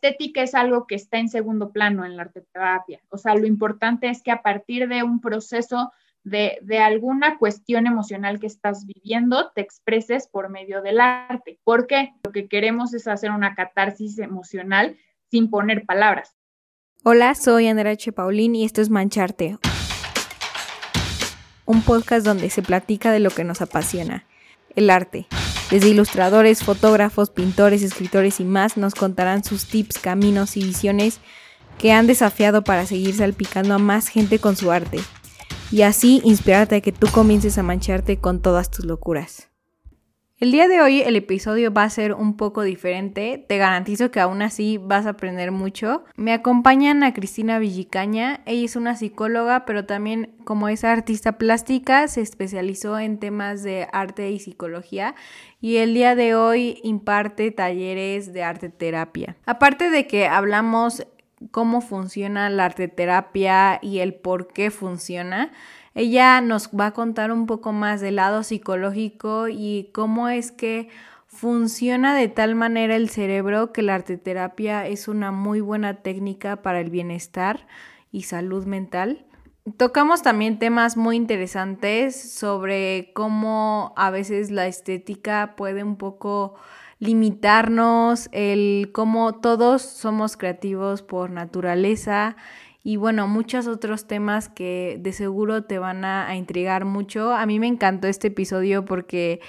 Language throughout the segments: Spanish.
estética es algo que está en segundo plano en la arte terapia. O sea, lo importante es que a partir de un proceso de, de, alguna cuestión emocional que estás viviendo, te expreses por medio del arte. ¿Por qué? Lo que queremos es hacer una catarsis emocional sin poner palabras. Hola, soy Andrea H. Paulín y esto es Mancharte, un podcast donde se platica de lo que nos apasiona, el arte. Desde ilustradores, fotógrafos, pintores, escritores y más nos contarán sus tips, caminos y visiones que han desafiado para seguir salpicando a más gente con su arte y así inspirarte a que tú comiences a mancharte con todas tus locuras. El día de hoy el episodio va a ser un poco diferente, te garantizo que aún así vas a aprender mucho. Me acompañan a Cristina Villicaña, ella es una psicóloga, pero también como es artista plástica, se especializó en temas de arte y psicología y el día de hoy imparte talleres de arte terapia. Aparte de que hablamos cómo funciona la arteterapia y el por qué funciona. Ella nos va a contar un poco más del lado psicológico y cómo es que funciona de tal manera el cerebro que la arteterapia es una muy buena técnica para el bienestar y salud mental. Tocamos también temas muy interesantes sobre cómo a veces la estética puede un poco limitarnos, el cómo todos somos creativos por naturaleza y bueno, muchos otros temas que de seguro te van a, a, intrigar mucho. A mí me encantó este episodio porque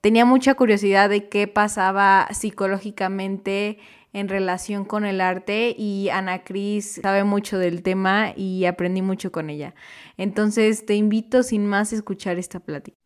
tenía mucha curiosidad de qué pasaba psicológicamente en relación con el arte y Ana Cris sabe mucho del tema y aprendí mucho con ella. Entonces te invito sin más a escuchar esta plática.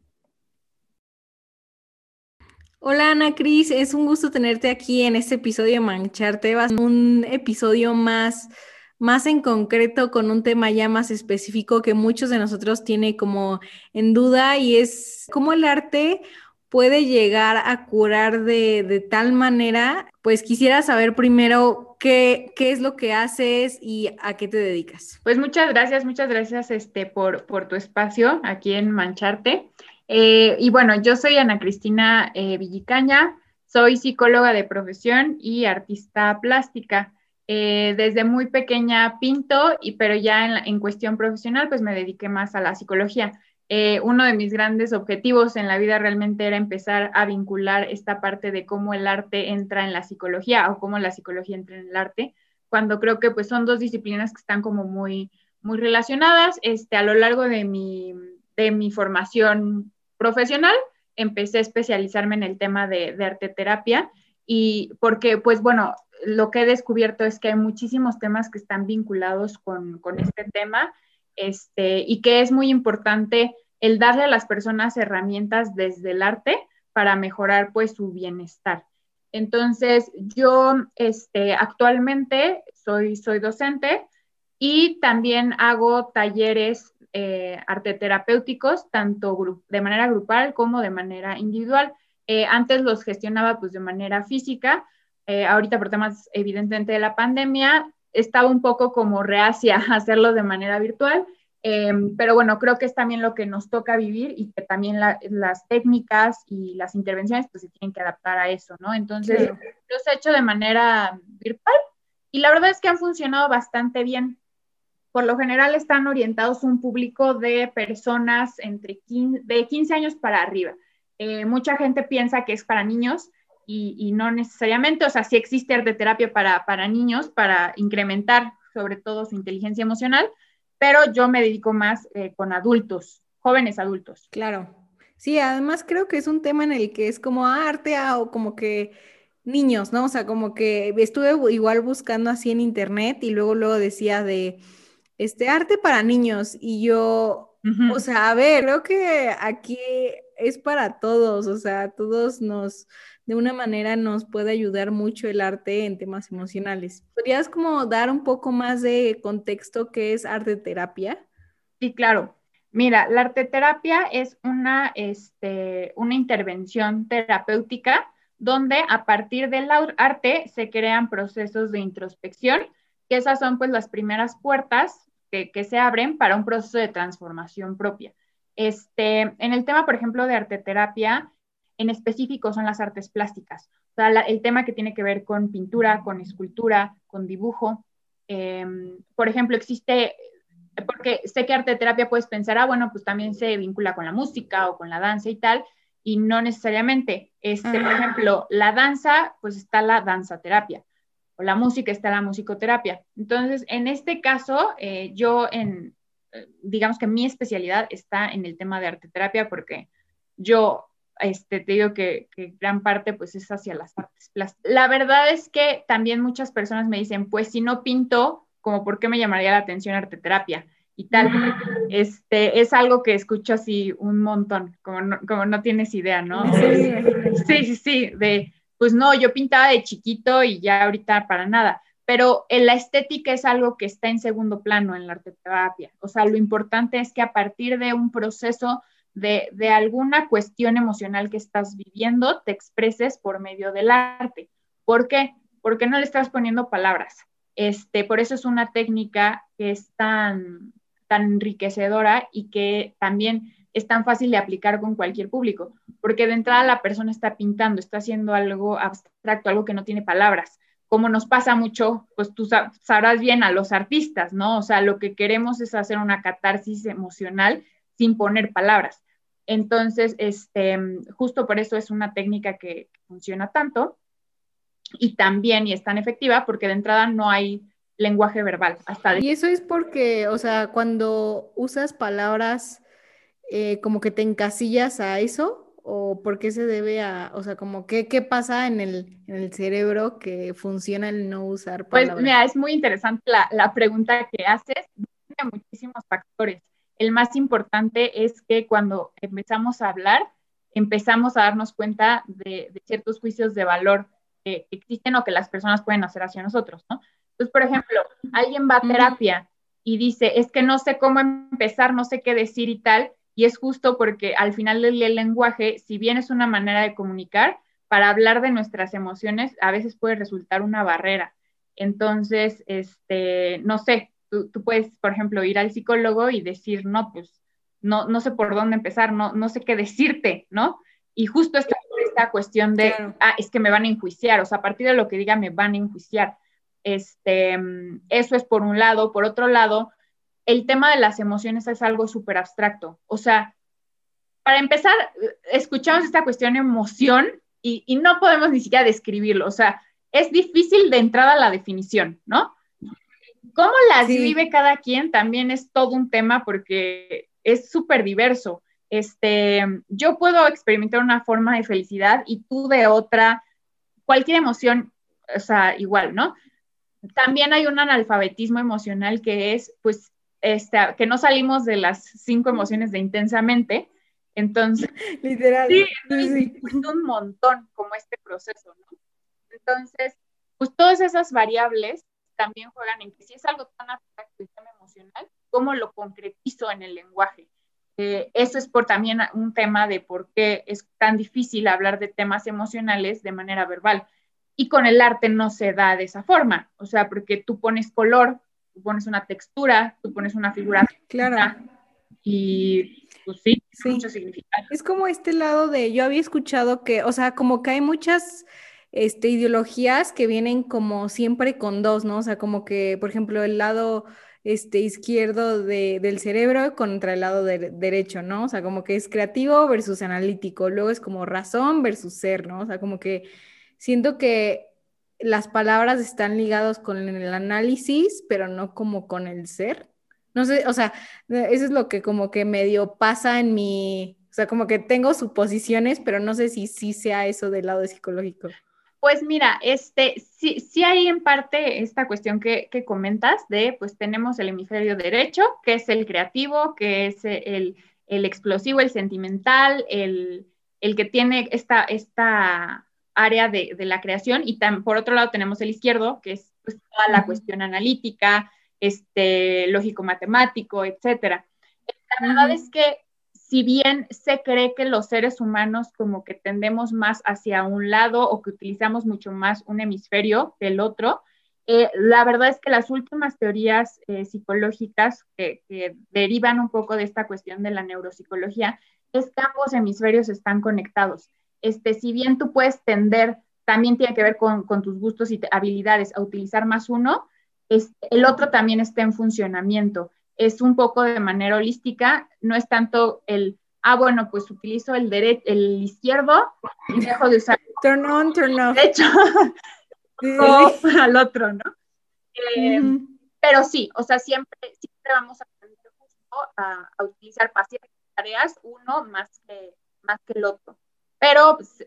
Hola Ana Cris, es un gusto tenerte aquí en este episodio de Mancharte. Un episodio más, más en concreto con un tema ya más específico que muchos de nosotros tiene como en duda y es cómo el arte puede llegar a curar de, de tal manera. Pues quisiera saber primero qué, qué, es lo que haces y a qué te dedicas. Pues muchas gracias, muchas gracias este, por, por tu espacio aquí en Mancharte. Eh, y bueno, yo soy Ana Cristina eh, Villicaña, soy psicóloga de profesión y artista plástica. Eh, desde muy pequeña pinto, y, pero ya en, en, cuestión profesional, pues me dediqué más a la psicología. uno de mis grandes objetivos en la vida realmente era empezar a vincular esta parte de cómo el arte entra en la psicología o cómo la psicología entra en el arte, cuando creo que pues son dos disciplinas que están como muy, muy relacionadas. Este, a lo largo de mi, de mi formación profesional, empecé a especializarme en el tema de, de arte terapia y porque, pues bueno, lo que he descubierto es que hay muchísimos temas que están vinculados con, con este tema este, y que es muy importante el darle a las personas herramientas desde el arte para mejorar pues su bienestar. Entonces, yo este, actualmente soy, soy docente y también hago talleres eh, arte terapéuticos, tanto de manera grupal como de manera individual. Eh, antes los gestionaba pues de manera física, eh, ahorita por temas evidentemente de la pandemia, estaba un poco como reacia a hacerlo de manera virtual, em, pero bueno, creo que es también lo que nos toca vivir y que también las técnicas y las intervenciones pues se tienen que adaptar a eso, ¿no? Entonces, los he hecho de manera virtual y la verdad es que han funcionado bastante bien por lo general están orientados a un público de personas entre 15, de 15 años para arriba. Eh, mucha gente piensa que es para niños y, no necesariamente, o sea, sí existe arte terapia para, para niños, para incrementar sobre todo su inteligencia emocional, pero yo me dedico más eh, con adultos, jóvenes adultos. Claro. Sí, además creo que es un tema en el que es como arte ah, o como que niños, ¿no? O sea, como que estuve igual buscando así en internet y luego luego decía de este arte para niños y yo, o sea, a ver, creo que aquí es para todos, o sea, todos nos, de una manera nos puede ayudar mucho el arte en temas emocionales. ¿Podrías como dar un poco más de contexto qué es arte terapia? Sí, claro. Mira, la arte terapia es una, este, una intervención terapéutica donde a partir del arte se crean procesos de introspección, que esas son pues las primeras puertas que, se abren para un proceso de transformación propia. Este, en el tema, por ejemplo, de arteterapia, en específico son las artes plásticas. O sea, el tema que tiene que ver con pintura, con escultura, con dibujo. Em, por ejemplo, existe, porque sé que arte terapia puedes pensar, ah, bueno, pues también se vincula con la música o con la danza y tal, y no necesariamente. Este, por ejemplo, la danza, pues está la danza terapia, o la música está la musicoterapia. Entonces, en este caso, eh, yo en, eh, digamos que mi especialidad está en el tema de arte terapia porque yo este, te digo que, gran parte pues es hacia las artes plásticas. La verdad es que también muchas personas me dicen, pues si no pinto, como por qué me llamaría la atención arte terapia y tal. Este, es algo que escucho así un montón, como no, como no tienes idea, ¿no? Sí, sí, sí, de, pues no, yo pintaba de chiquito y ya ahorita para nada. Pero la estética es algo que está en segundo plano en la arte terapia. O sea, lo importante es que a partir de un proceso de, alguna cuestión emocional que estás viviendo, te expreses por medio del arte. ¿Por qué? Porque no le estás poniendo palabras. Este, por eso es una técnica que es tan, tan enriquecedora y que también es tan fácil de aplicar con cualquier público, porque de entrada la persona está pintando, está haciendo algo abstracto, algo que no tiene palabras, como nos pasa mucho, pues tú sabrás bien a los artistas, ¿no? O sea, lo que queremos es hacer una catarsis emocional sin poner palabras. Entonces, este, justo por eso es una técnica que funciona tanto y también y es tan efectiva porque de entrada no hay lenguaje verbal. Hasta Y eso es porque, o sea, cuando usas palabras eh, como que te encasillas a eso o por qué se debe a, o sea, como qué, qué pasa en el, en el cerebro que funciona el no usar pues, palabras. Pues mira, es muy interesante la, la pregunta que haces, tiene muchísimos factores el más importante es que cuando empezamos a hablar, empezamos a darnos cuenta de, ciertos juicios de valor que, existen o que las personas pueden hacer hacia nosotros, ¿no? Entonces, por ejemplo, alguien va a terapia y dice, es que no sé cómo empezar, no sé qué decir y tal, y es justo porque al final del lenguaje, si bien es una manera de comunicar, para hablar de nuestras emociones a veces puede resultar una barrera. Entonces, este, no sé, Tú, puedes, por ejemplo, ir al psicólogo y decir, no, pues no, no sé por dónde empezar, no, no sé qué decirte, ¿no? Y justo esta, esta cuestión de, ah, es que me van a enjuiciar, o sea, a partir de lo que diga me van a enjuiciar. Este, eso es por un lado. Por otro lado, el tema de las emociones es algo súper abstracto. O sea, para empezar, escuchamos esta cuestión emoción y, y, no podemos ni siquiera describirlo. O sea, es difícil de entrada la definición, ¿no? cómo las vive cada quien también es todo un tema porque es súper diverso. Este, yo puedo experimentar una forma de felicidad y tú de otra, cualquier emoción, o sea, igual, ¿no? También hay un analfabetismo emocional que es, pues, este, que no salimos de las cinco emociones de intensamente. Entonces, literal. Sí, sí. Un montón como este proceso, ¿no? Entonces, pues todas esas variables también juegan en que si es algo tan abstracto y tan emocional, ¿cómo lo concretizo en el lenguaje? Eh, eso es por también un tema de por qué es tan difícil hablar de temas emocionales de manera verbal. Y con el arte no se da de esa forma, o sea, porque tú pones color, tú pones una textura, tú pones una figura. Claro. Y pues sí, sí. mucho significado. Es como este lado de, yo había escuchado que, o sea, como que hay muchas este, ideologías que vienen como siempre con dos, ¿no? O sea, como que, por ejemplo, el lado este, izquierdo del cerebro contra el lado derecho, ¿no? O sea, como que es creativo versus analítico, luego es como razón versus ser, ¿no? O sea, como que siento que las palabras están ligadas con el análisis, pero no como con el ser. No sé, o sea, eso es lo que como que medio pasa en mi, o sea, como que tengo suposiciones, pero no sé si sí sea eso del lado psicológico. Pues mira, este, sí, sí hay en parte esta cuestión que, comentas de, pues tenemos el hemisferio derecho, que es el creativo, que es el, explosivo, el sentimental, el, que tiene esta, esta área de, la creación, y por otro lado tenemos el izquierdo, que es pues, toda la cuestión analítica, este, lógico-matemático, etcétera. La verdad es que si bien se cree que los seres humanos como que tendemos más hacia un lado o que utilizamos mucho más un hemisferio que el otro, eh, la verdad es que las últimas teorías eh, psicológicas que, derivan un poco de esta cuestión de la neuropsicología es que ambos hemisferios están conectados. Este, si bien tú puedes tender también tiene que ver con, tus gustos y habilidades a utilizar más uno, es, el otro también está en funcionamiento. Es un poco de manera holística, no es tanto el, ah, bueno, pues utilizo el, derecho, el izquierdo y dejo de usar. Turn on, turn off. De hecho, al otro, ¿no? Eh, pero sí, o sea, siempre, siempre vamos a aprender a, a utilizar pacientes tareas uno más que, más que el otro. Pero pues,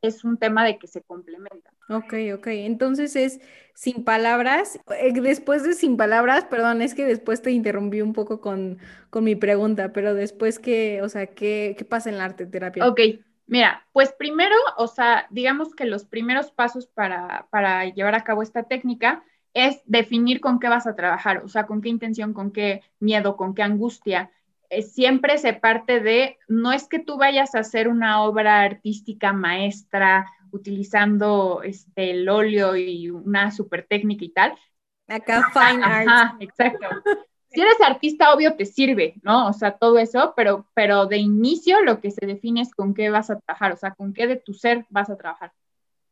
es un tema de que se complementan. Ok, ok. Entonces es sin palabras. Eh, después de sin palabras, perdón, es que después te interrumpí un poco con, con mi pregunta, pero después que, o sea, ¿qué, ¿qué pasa en la arte terapia? Ok, mira, pues primero, o sea, digamos que los primeros pasos para, para llevar a cabo esta técnica es definir con qué vas a trabajar, o sea, con qué intención, con qué miedo, con qué angustia. Eh, siempre se parte de, no es que tú vayas a hacer una obra artística maestra utilizando este, el óleo y una super técnica y tal. Acá fine art. exacto. Si eres artista, obvio te sirve, ¿no? O sea, todo eso, pero, pero de inicio lo que se define es con qué vas a trabajar, o sea, con qué de tu ser vas a trabajar.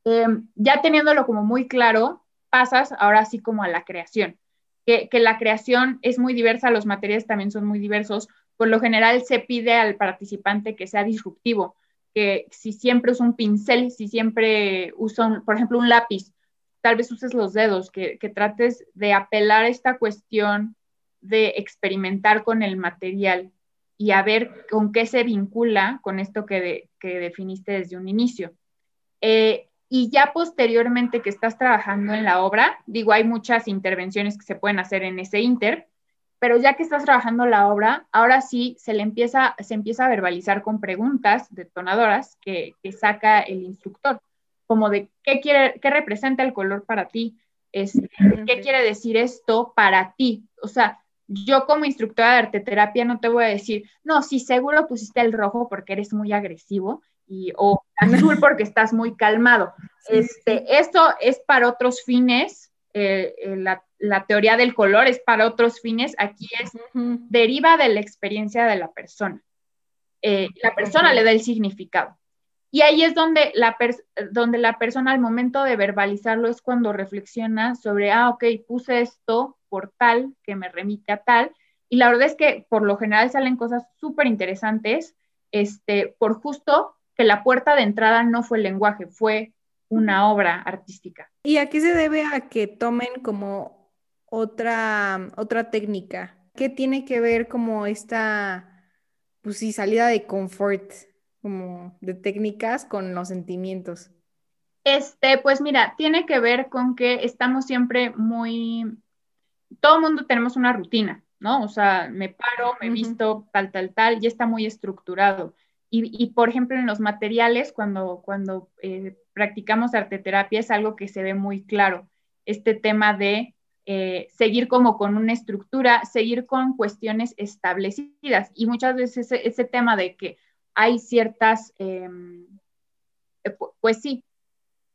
Em, ya teniéndolo como muy claro, pasas ahora sí como a la creación, que, que la creación es muy diversa, los materiales también son muy diversos, por lo general se pide al participante que sea disruptivo, que si siempre usa un pincel, si siempre usa, por ejemplo, un lápiz, tal vez uses los dedos, que, trates de apelar a esta cuestión de experimentar con el material y a ver con qué se vincula con esto que, definiste desde un inicio. Eh, y ya posteriormente que estás trabajando en la obra, digo, hay muchas intervenciones que se pueden hacer en ese inter, pero ya que estás trabajando la obra, ahora sí se le empieza, se empieza a verbalizar con preguntas detonadoras que, que saca el instructor, como de qué quiere, qué representa el color para ti, este, qué quiere decir esto para ti. O sea, yo como instructora de arte terapia no te voy a decir, no, sí, seguro pusiste el rojo porque eres muy agresivo y, o azul porque estás muy calmado. Este, esto es para otros fines, eh, eh, la la teoría del color es para otros fines, aquí es, deriva de la experiencia de la persona. Eh, la persona le da el significado. Y ahí es donde la, donde la persona al momento de verbalizarlo es cuando reflexiona sobre, ah, ok, puse esto por tal, que me remite a tal. Y la verdad es que por lo general salen cosas súper interesantes, este, por justo que la puerta de entrada no fue el lenguaje, fue una obra artística. ¿Y a qué se debe a que tomen como otra, otra técnica. ¿Qué tiene que ver como esta, pues sí, salida de confort, como de técnicas con los sentimientos? Este, pues mira, tiene que ver con que estamos siempre muy, todo mundo tenemos una rutina, ¿no? O sea, me paro, me visto, tal, tal, tal, ya está muy estructurado. Y, y por ejemplo, en los materiales, cuando, cuando eh, practicamos arteterapia, es algo que se ve muy claro, este tema de eh, seguir como con una estructura, seguir con cuestiones establecidas. Y muchas veces ese, tema de que hay ciertas, em, eh, pues sí,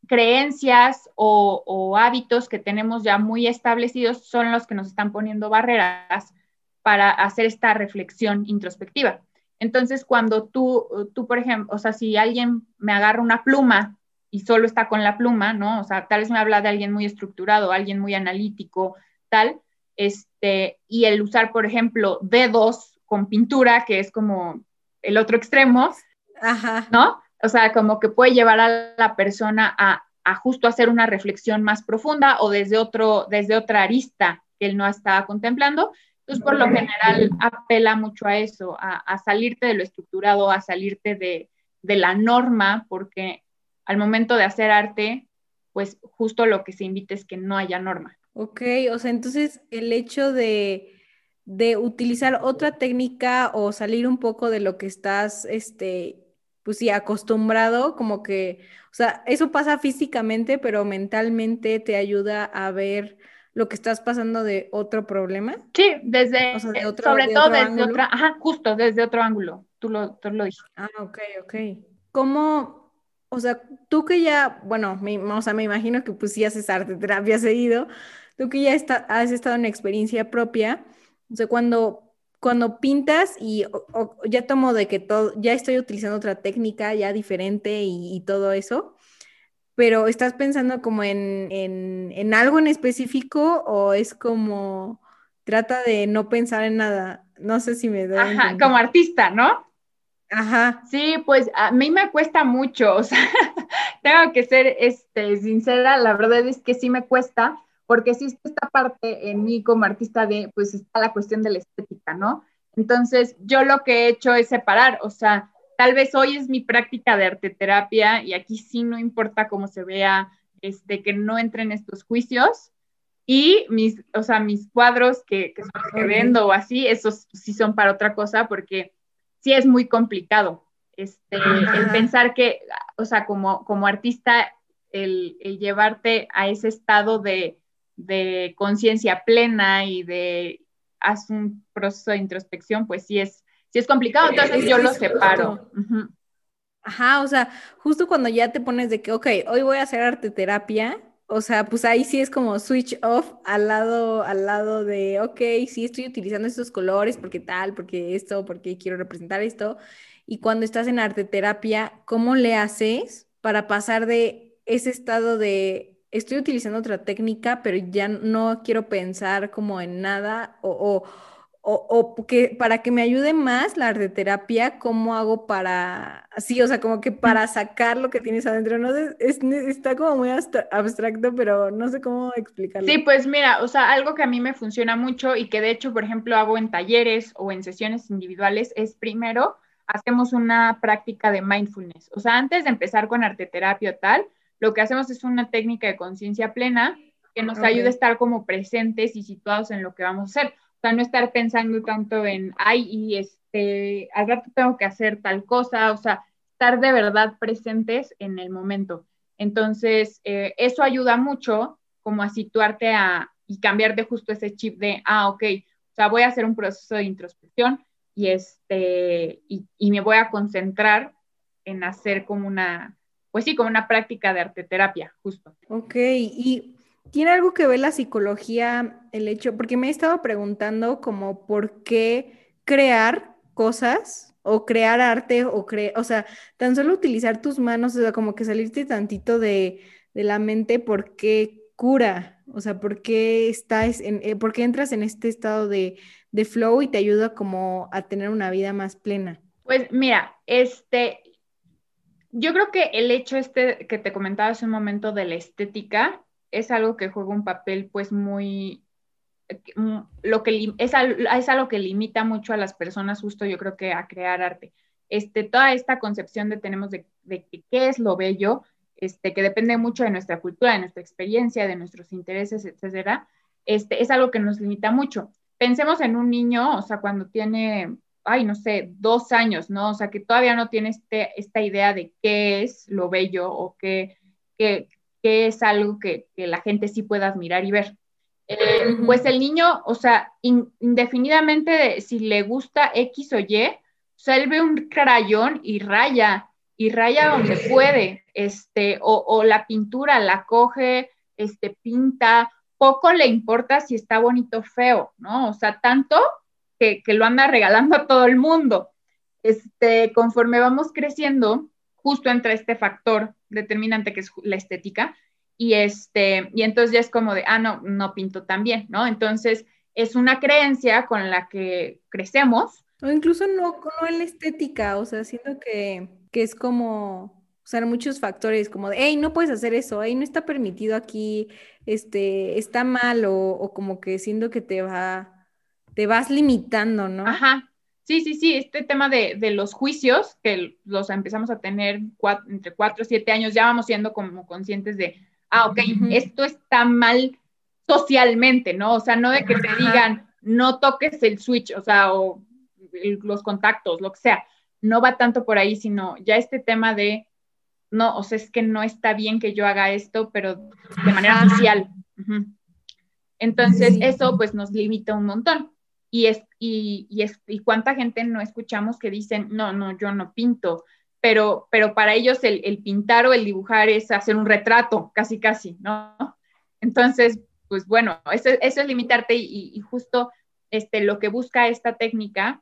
creencias o, hábitos que tenemos ya muy establecidos son los que nos están poniendo barreras para hacer esta reflexión introspectiva. Entonces, cuando tú, tú, por ejemplo, o sea, si alguien me agarra una pluma y solo está con la pluma, ¿no? O sea, tal vez me habla de alguien muy estructurado, alguien muy analítico, tal, este, y el usar, por ejemplo, dedos con pintura, que es como el otro extremo, Ajá. ¿no? O sea, como que puede llevar a la persona a, a, justo hacer una reflexión más profunda o desde, otro, desde otra arista que él no estaba contemplando. Entonces, por lo general, apela mucho a eso, a, a salirte de lo estructurado, a salirte de, de la norma, porque al momento de hacer arte, pues justo lo que se invita es que no haya norma. Ok, o sea, entonces el hecho de, utilizar otra técnica o salir un poco de lo que estás, este, pues sí, acostumbrado, como que, o sea, eso pasa físicamente, pero mentalmente te ayuda a ver lo que estás pasando de otro problema. Sí, desde, sobre todo desde otra, ajá, justo desde otro ángulo, tú lo, tú lo dijiste. Ah, ok, ok. ¿Cómo, o sea, tú que ya, bueno, me, o sea, me imagino que pues sí haces arte terapia seguido, tú que ya has estado en experiencia propia, o sea, cuando, cuando pintas y ya tomo de que todo, ya estoy utilizando otra técnica ya diferente y, todo eso, pero ¿estás pensando como en, en, algo en específico o es como trata de no pensar en nada? No sé si me doy. Ajá, como artista, ¿no? Ajá. Sí, pues a mí me cuesta mucho, o sea, tengo que ser este, sincera, la verdad es que sí me cuesta, porque sí esta parte en mí como artista de, pues está la cuestión de la estética, ¿no? Entonces, yo lo que he hecho es separar, o sea, tal vez hoy es mi práctica de arte terapia y aquí sí no importa cómo se vea, este, que no entren estos juicios. Y mis, o sea, mis cuadros que, que, son que vendo o así, esos sí son para otra cosa porque sí es muy complicado. Este, el pensar que, o sea, como, como artista, el, el llevarte a ese estado de, de conciencia plena y de haz un proceso de introspección, pues sí es, sí es complicado, entonces yo lo separo. Ajá, o sea, justo cuando ya te pones de que, ok, hoy voy a hacer arte terapia, o sea, pues ahí sí es como switch off al lado, al lado de, ok, sí estoy utilizando estos colores porque tal, porque esto, porque quiero representar esto. Y cuando estás en arte terapia, ¿cómo le haces para pasar de ese estado de estoy utilizando otra técnica, pero ya no quiero pensar como en nada o, para que me ayude más la arte terapia, ¿cómo hago para, sí, o sea, como que para sacar lo que tienes adentro? No está como muy abstracto, pero no sé cómo explicarlo. Sí, pues mira, o sea, algo que a mí me funciona mucho y que de hecho, por ejemplo, hago en talleres o en sesiones individuales es primero hacemos una práctica de mindfulness. O sea, antes de empezar con arte terapia o tal, lo que hacemos es una técnica de conciencia plena que nos ayuda a estar como presentes y situados en lo que vamos a hacer. Sea, no estar pensando tanto en, ay, y este, al rato tengo que hacer tal cosa, o sea, estar de verdad presentes en el momento. Entonces, eh, eso ayuda mucho como a situarte a, y cambiarte justo ese chip de, ah, ok, o sea, voy a hacer un proceso de introspección y, este, y, y me voy a concentrar en hacer como una, pues sí, como una práctica de arte terapia, justo. Ok, y tiene algo que ver la psicología, el hecho, porque me he estado preguntando como por qué crear cosas o crear arte o crear, o sea, tan solo utilizar tus manos, o sea, como que salirte tantito de, la mente, ¿por qué cura? O sea, ¿por qué estás en, eh, por qué entras en este estado de, de flow y te ayuda como a tener una vida más plena? Pues mira, este, yo creo que el hecho este que te comentaba hace un momento de la estética es algo que juega un papel pues muy, mm, lo que es, es algo que limita mucho a las personas justo yo creo que a crear arte. Este, toda esta concepción de tenemos de, de qué es lo bello, este, que depende mucho de nuestra cultura, de nuestra experiencia, de nuestros intereses, etcétera, este, es algo que nos limita mucho. Pensemos en un niño, o sea, cuando tiene ay, no sé, dos años, ¿no? O sea, que todavía no tiene este, esta idea de qué es lo bello o qué, es algo que, la gente sí pueda admirar y ver. Eh, pues el niño, o sea, indefinidamente si le gusta X o Y, o sea, él ve un crayón y raya, y raya donde puede, este, o, o la pintura la coge, este, pinta, poco le importa si está bonito o feo, ¿no? O sea, tanto que, lo anda regalando a todo el mundo. Este, conforme vamos creciendo, justo entra este factor determinante que es la estética, y, este, y entonces ya es como de, ah, no, no pinto tan bien, ¿no? Entonces es una creencia con la que crecemos. O incluso no, no en la estética, o sea, siento que, que es como, o sea, muchos factores como de, hey, no puedes hacer eso, hey, no está permitido aquí, este, está mal, o, o como que siento que te va te vas limitando, ¿no? Ajá. Sí, sí, sí, este tema de, los juicios, que los empezamos a tener entre cuatro o siete años, ya vamos siendo como conscientes de, ah, ok, esto está mal socialmente, ¿no? O sea, no de que te digan, no toques el switch, o sea, o los contactos, lo que sea. No va tanto por ahí, sino ya este tema de, no, o sea, es que no está bien que yo haga esto, pero de manera social. Entonces, eso pues nos limita un montón y, es, y, y, cuánta gente no escuchamos que dicen, no, no, yo no pinto, pero, pero para ellos el, el pintar o el dibujar es hacer un retrato, casi, casi, ¿no? Entonces, pues bueno, eso, eso es limitarte y, y, justo este, lo que busca esta técnica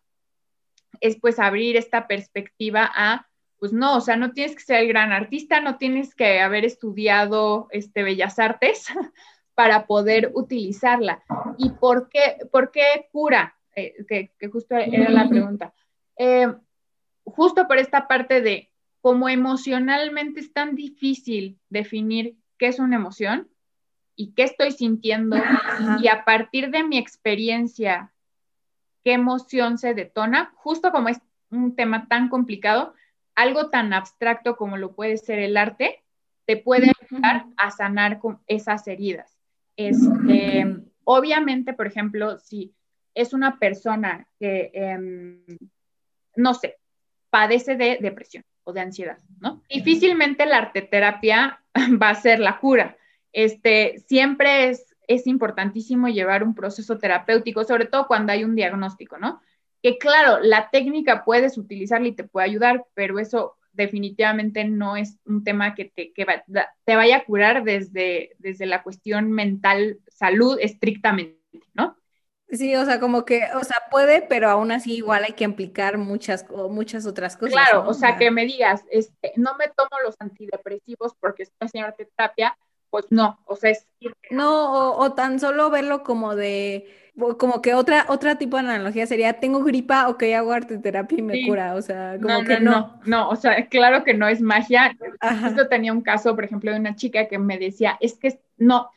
es pues abrir esta perspectiva a, Pues no, o sea, no tienes que ser el gran artista, no tienes que haber estudiado este, bellas artes para poder utilizarla. ¿Y por qué, por qué cura? Eh, que, justo era la pregunta. Eh, justo por esta parte de cómo emocionalmente es tan difícil definir qué es una emoción y qué estoy sintiendo y a partir de mi experiencia, qué emoción se detona, justo como es un tema tan complicado, algo tan abstracto como lo puede ser el arte, te puede ayudar a sanar con esas heridas. Este, obviamente, por ejemplo, si es una persona que, em, no sé, padece de depresión o de ansiedad, ¿no? Difícilmente la arteterapia va a ser la cura. Este, siempre es, es importantísimo llevar un proceso terapéutico, sobre todo cuando hay un diagnóstico, ¿no? Que claro, la técnica puedes utilizarla y te puede ayudar, pero eso definitivamente no es un tema que te, te vaya a curar desde, desde la cuestión mental, salud estrictamente, ¿no? Sí, o sea, como que, o sea, puede, pero aún así igual hay que implicar muchas, muchas otras cosas. Claro, o sea, que me digas, este, no me tomo los antidepresivos porque estoy haciendo terapia, pues no, o sea, es... No, o tan solo verlo como de como que otra, otra tipo de analogía sería, tengo gripa, ok, hago arte terapia y me cura, o sea, como que no, no. o sea, claro que no es magia. Esto tenía un caso, por ejemplo, de una chica que me decía, es que no,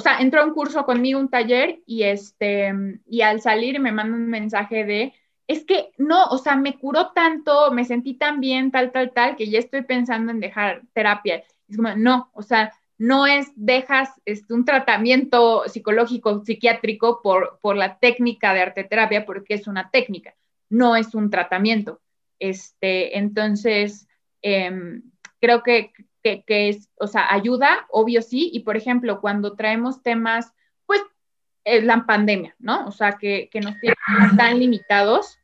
o sea, entró a un curso conmigo, un taller, y este, y al salir me manda un mensaje de, es que no, o sea, me curó tanto, me sentí tan bien, tal, tal, tal, que ya estoy pensando en dejar terapia. Es como, no, o sea, no es dejas este, un tratamiento psicológico, psiquiátrico por, por la técnica de arte terapia, porque es una técnica, no es un tratamiento. Este, entonces, em, creo que, que, es, o sea, ayuda, obvio sí, y por ejemplo, cuando traemos temas, pues, es la pandemia, ¿no? O sea, que, que nos tienen tan limitados,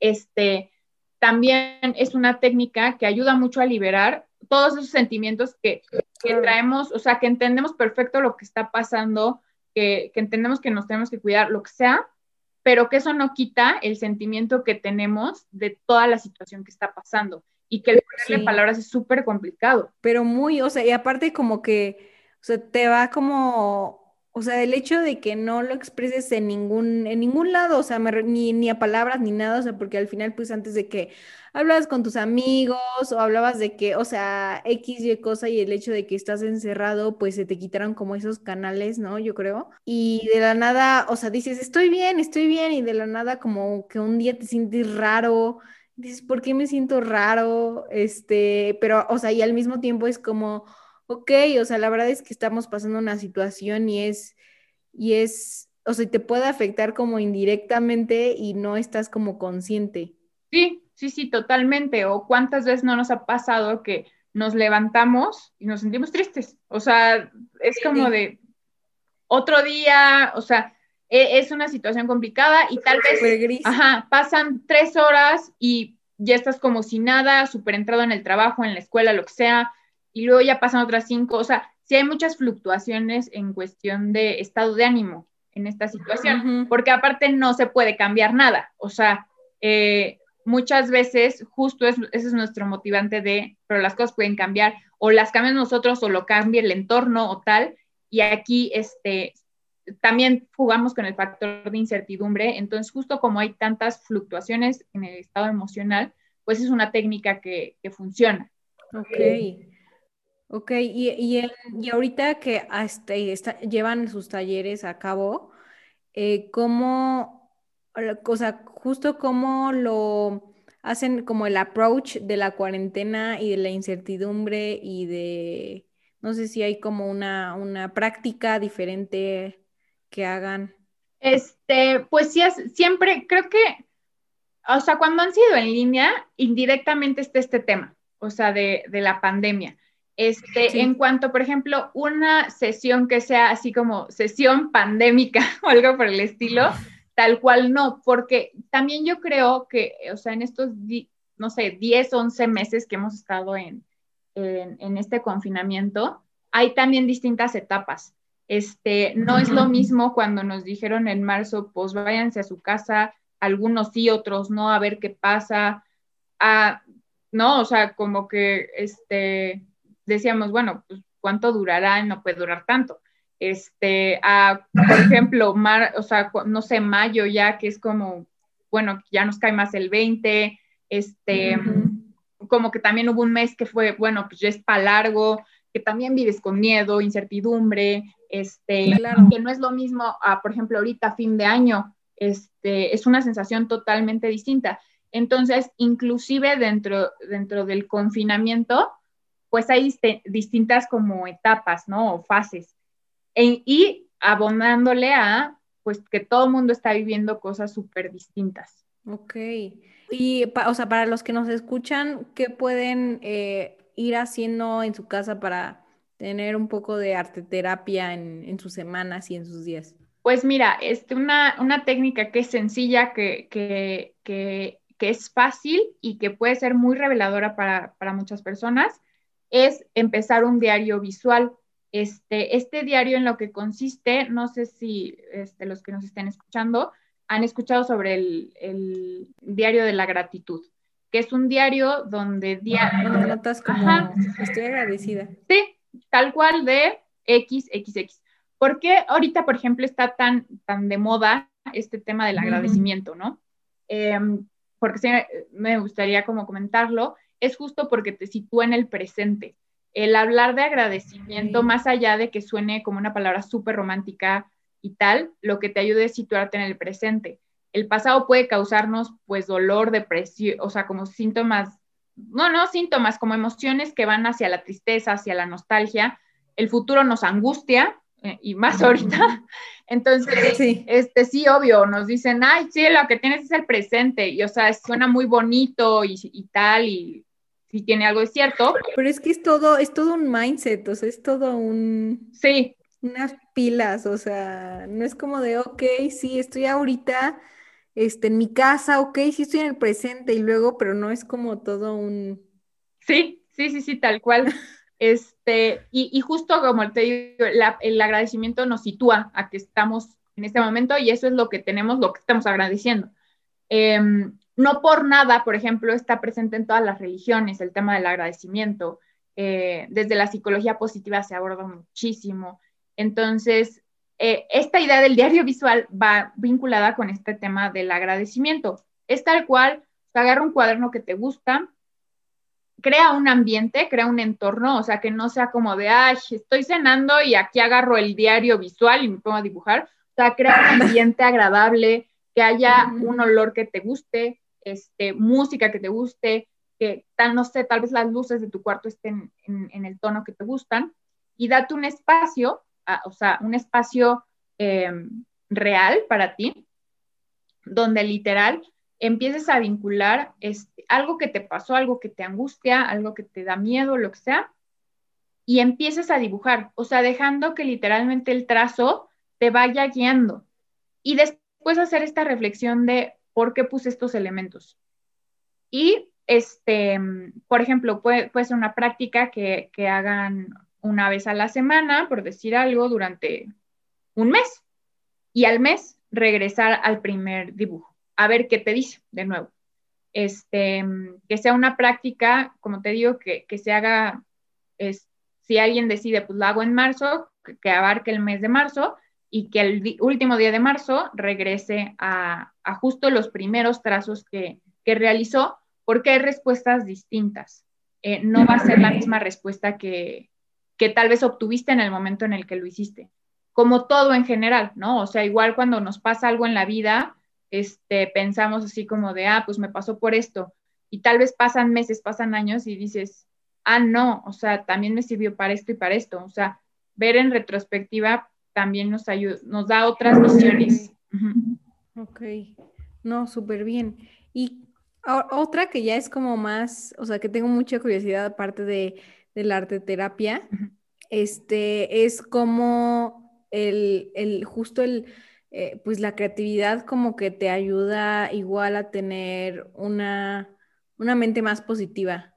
este, también es una técnica que ayuda mucho a liberar todos esos sentimientos que, traemos, o sea, que entendemos perfecto lo que está pasando, que, entendemos que nos tenemos que cuidar, lo que sea, pero que eso no quita el sentimiento que tenemos de toda la situación que está pasando y que el ponerle palabras es súper complicado. Pero muy, o sea, y aparte como que, o sea, te va como o sea, el hecho de que no lo expreses en ningún, en ningún lado, o sea, ni, ni a palabras ni nada, o sea, porque al final, pues antes de que hablabas con tus amigos o hablabas de que, o sea, X y cosa y el hecho de que estás encerrado, pues se te quitaron como esos canales, ¿no? Yo creo. Y de la nada, o sea, dices, estoy bien, estoy bien, y de la nada como que un día te sientes raro, dices, ¿por qué me siento raro? Este, pero, o sea, y al mismo tiempo es como ok, o sea, la verdad es que estamos pasando una situación y es, y es, o sea, te puede afectar como indirectamente y no estás como consciente. Sí, sí, sí, totalmente. O cuántas veces no nos ha pasado que nos levantamos y nos sentimos tristes. O sea, es como de otro día, o sea, e, es una situación complicada y tal vez, ajá, pasan tres horas y ya estás como si nada, súper entrado en el trabajo, en la escuela, lo que sea, y luego ya pasan otras cinco, o sea, sí hay muchas fluctuaciones en cuestión de estado de ánimo en esta situación, porque aparte no se puede cambiar nada, o sea, eh, muchas veces justo ese es nuestro motivante de, pero las cosas pueden cambiar, o las cambian nosotros o lo cambia el entorno o tal, y aquí este, también jugamos con el factor de incertidumbre, entonces justo como hay tantas fluctuaciones en el estado emocional, pues es una técnica que, que funciona. Ok. Ok, y, y, y ahorita que este, llevan sus talleres a cabo, eh, ¿cómo, o sea, justo cómo lo hacen como el approach de la cuarentena y de la incertidumbre y de, no sé si hay como una, una práctica diferente que hagan? Este, pues sí, siempre creo que, o sea, cuando han sido en línea, indirectamente está este tema, o sea, de, de la pandemia. Este, En cuanto, por ejemplo, una sesión que sea así como sesión pandémica o algo por el estilo, tal cual no, porque también yo creo que, o sea, en estos, no sé, 10, 11 meses que hemos estado en, en, este confinamiento, hay también distintas etapas. Este, no es lo mismo cuando nos dijeron en marzo, pues váyanse a su casa, algunos sí, otros no, a ver qué pasa. A, ¿no? O sea, como que este, decíamos, bueno, pues cuánto durará, no puede durar tanto. Este, a, por ejemplo, mar, o sea, no sé, mayo ya, que es como, bueno, ya nos cae más el 20, este, como que también hubo un mes que fue, bueno, pues ya es para largo, que también vives con miedo, incertidumbre, este, que no es lo mismo, a, por ejemplo, ahorita fin de año, este, es una sensación totalmente distinta. Entonces, inclusive dentro, dentro del confinamiento, pues hay distintas como etapas, ¿no? O fases. E, y abonándole a, pues, que todo el mundo está viviendo cosas súper distintas. Ok. Y, o sea, para los que nos escuchan, ¿qué pueden eh, ir haciendo en su casa para tener un poco de arte terapia en, en sus semanas y en sus días? Pues mira, este, una, una técnica que es sencilla, que, que, que, que, es fácil y que puede ser muy reveladora para, para muchas personas, es empezar un diario visual. Este, este diario en lo que consiste, no sé si este, los que nos estén escuchando han escuchado sobre el, el diario de la gratitud que es un diario donde... Dia donde notas como estoy agradecida. Sí, tal cual de XXX. ¿Por qué ahorita, por ejemplo, está tan, tan de moda este tema del agradecimiento, no? Em, porque me gustaría como comentarlo, es justo porque te sitúa en el presente. El hablar de agradecimiento, más allá de que suene como una palabra súper romántica y tal, lo que te ayuda es situarte en el presente el pasado puede causarnos pues dolor, depresión, o sea, como síntomas, no, no síntomas, como emociones que van hacia la tristeza, hacia la nostalgia. El futuro nos angustia eh, y más ahorita. Entonces, sí. este sí, obvio, nos dicen, ay, sí, lo que tienes es el presente. Y o sea, suena muy bonito y, y tal, y sí tiene algo de cierto. Pero es que es todo, es todo un mindset, o sea, es todo un... Sí. Unas pilas, o sea, no es como de, ok, sí, estoy ahorita este, en mi casa, ok, sí estoy en el presente y luego, pero no es como todo un... Sí, sí, sí, sí, tal cual. este, y, justo como te digo, el agradecimiento nos sitúa a que estamos en este momento y eso es lo que tenemos, lo que estamos agradeciendo. Em, no por nada, por ejemplo, está presente en todas las religiones el tema del agradecimiento. Eh, desde la psicología positiva se aborda muchísimo. Entonces, eh, esta idea del diario visual va vinculada con este tema del agradecimiento. Es tal cual, agarra un cuaderno que te gusta, crea un ambiente, crea un entorno, o sea, que no sea como de, ay, estoy cenando y aquí agarro el diario visual y me pongo a dibujar. O sea, crea un ambiente agradable, que haya un olor que te guste, este, música que te guste, que tal, no sé, tal vez las luces de tu cuarto estén en, en el tono que te gustan, y date un espacio o sea, un espacio eh, real para ti, donde literal empieces a vincular algo que te pasó, algo que te angustia, algo que te da miedo, lo que sea, y empieces a dibujar, o sea, dejando que literalmente el trazo te vaya guiando. Y después hacer esta reflexión de por qué puse estos elementos. Y, este, por ejemplo, puede, puede ser una práctica que, que hagan una vez a la semana, por decir algo, durante un mes. Y al mes regresar al primer dibujo, a ver qué te dice de nuevo. Este, que sea una práctica, como te digo, que, se haga, es, si alguien decide, pues lo hago en marzo, que, abarque el mes de marzo y que el último día de marzo regrese a, justo los primeros trazos que, realizó, porque hay respuestas distintas. Eh, no va a ser la misma respuesta que, que tal vez obtuviste en el momento en el que lo hiciste. Como todo en general, ¿no? O sea, igual cuando nos pasa algo en la vida, este, pensamos así como de, ah, pues me pasó por esto. Y tal vez pasan meses, pasan años y dices, ah, no, o sea, también me sirvió para esto y para esto. O sea, ver en retrospectiva también nos ayuda, nos da otras visiones. Ok, no, súper bien. Y otra que ya es como más, o sea, que tengo mucha curiosidad aparte de del arte terapia, este, es como el, el justo el, eh, pues la creatividad como que te ayuda igual a tener una, una mente más positiva.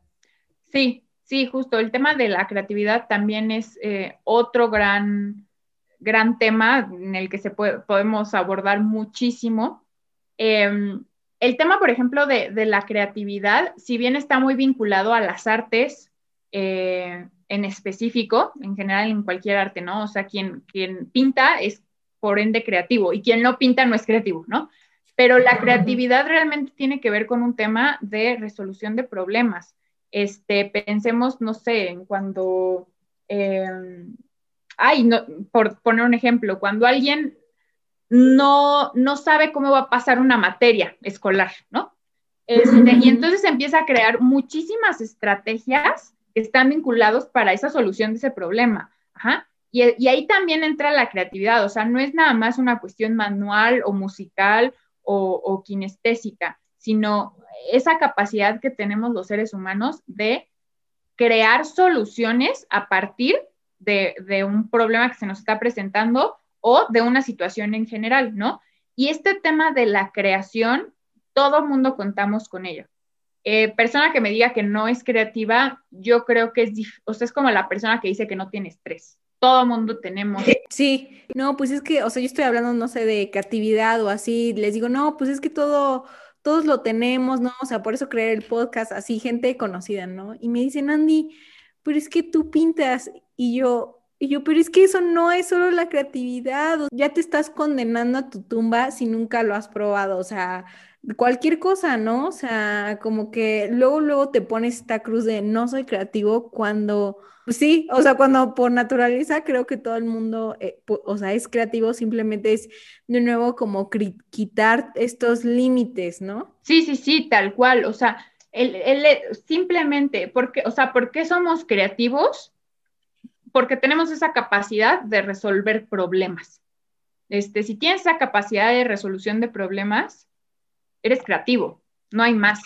Sí, sí, justo. El tema de la creatividad también es eh, otro gran, gran tema en el que se puede, podemos abordar muchísimo. Em, el tema, por ejemplo, de, la creatividad, si bien está muy vinculado a las artes eh, en específico, en general en cualquier arte, ¿no? O sea, quien, quien pinta es por ende creativo y quien no pinta no es creativo, ¿no? Pero la creatividad realmente tiene que ver con un tema de resolución de problemas. Este, pensemos, no sé, en cuando, em, ay, no, por poner un ejemplo, cuando alguien no, no sabe cómo va a pasar una materia escolar, ¿no? Este, y entonces empieza a crear muchísimas estrategias están vinculados para esa solución de ese problema. Y, ahí también entra la creatividad, o sea, no es nada más una cuestión manual o musical o, kinestésica, sino esa capacidad que tenemos los seres humanos de crear soluciones a partir de, de, un problema que se nos está presentando o de una situación en general, ¿no? Y este tema de la creación, todo mundo contamos con ello. Eh, persona que me diga que no es creativa, yo creo que es, o sea, es como la persona que dice que no tiene estrés todo mundo tenemos. Sí, no, pues es que, o sea, yo estoy hablando, no sé, de creatividad o así, les digo, no, pues es que todo, todos lo tenemos, ¿no? O sea, por eso crear el podcast, así, gente conocida, ¿no? Y me dicen, Andy, pero es que tú pintas, y yo, y yo, pero es que eso no es solo la creatividad, ya te estás condenando a tu tumba si nunca lo has probado, o sea, cualquier cosa, ¿no? O sea, como que luego, luego te pones esta cruz de no soy creativo cuando pues sí, o sea, cuando por naturaleza creo que todo el mundo, eh, o sea, es creativo, simplemente es de nuevo como quitar estos límites, ¿no? Sí, sí, sí, tal cual, o sea, el, simplemente, porque, o sea, ¿por qué somos creativos? Porque tenemos esa capacidad de resolver problemas. Este, si tienes esa capacidad de resolución de problemas, eres creativo, no hay más.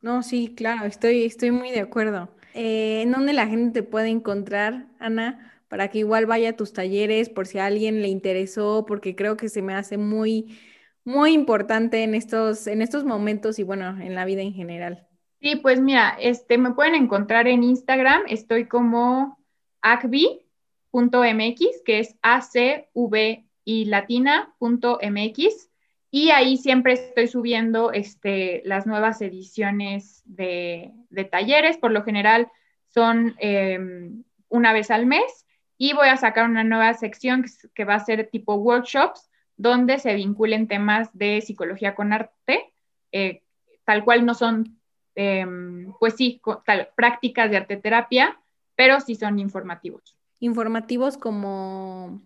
No, sí, claro, estoy, estoy muy de acuerdo. Eh, ¿En dónde la gente te puede encontrar, Ana? Para que igual vaya a tus talleres por si a alguien le interesó, porque creo que se me hace muy, muy importante en estos, en estos momentos y bueno, en la vida en general. Sí, pues mira, este, me pueden encontrar en Instagram, estoy como acvi.mx, que es acv y latina.mx. Y ahí siempre estoy subiendo este, las nuevas ediciones de, talleres. Por lo general son em, una vez al mes. Y voy a sacar una nueva sección que, va a ser tipo workshops, donde se vinculen temas de psicología con arte, eh, tal cual no son, em, pues sí, tal, prácticas de arte terapia, pero sí son informativos. ¿Informativos como,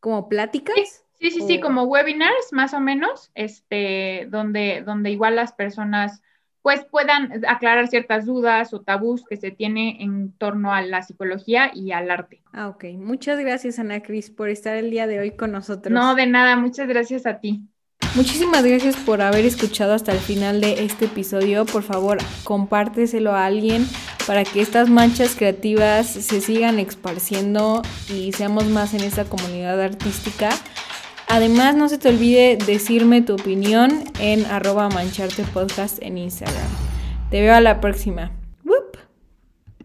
como pláticas? Sí, sí, sí, como webinars más o menos, este, donde, donde igual las personas pues puedan aclarar ciertas dudas o tabús que se tiene en torno a la psicología y al arte. Ah, ok. Muchas gracias, Ana Cris, por estar el día de hoy con nosotros. No, de nada, muchas gracias a ti. Muchísimas gracias por haber escuchado hasta el final de este episodio. Por favor, compárteselo a alguien para que estas manchas creativas se sigan esparciendo y seamos más en esta comunidad artística. Además, no se te olvide decirme tu opinión en arroba mancharte podcast en Instagram. Te veo a la próxima.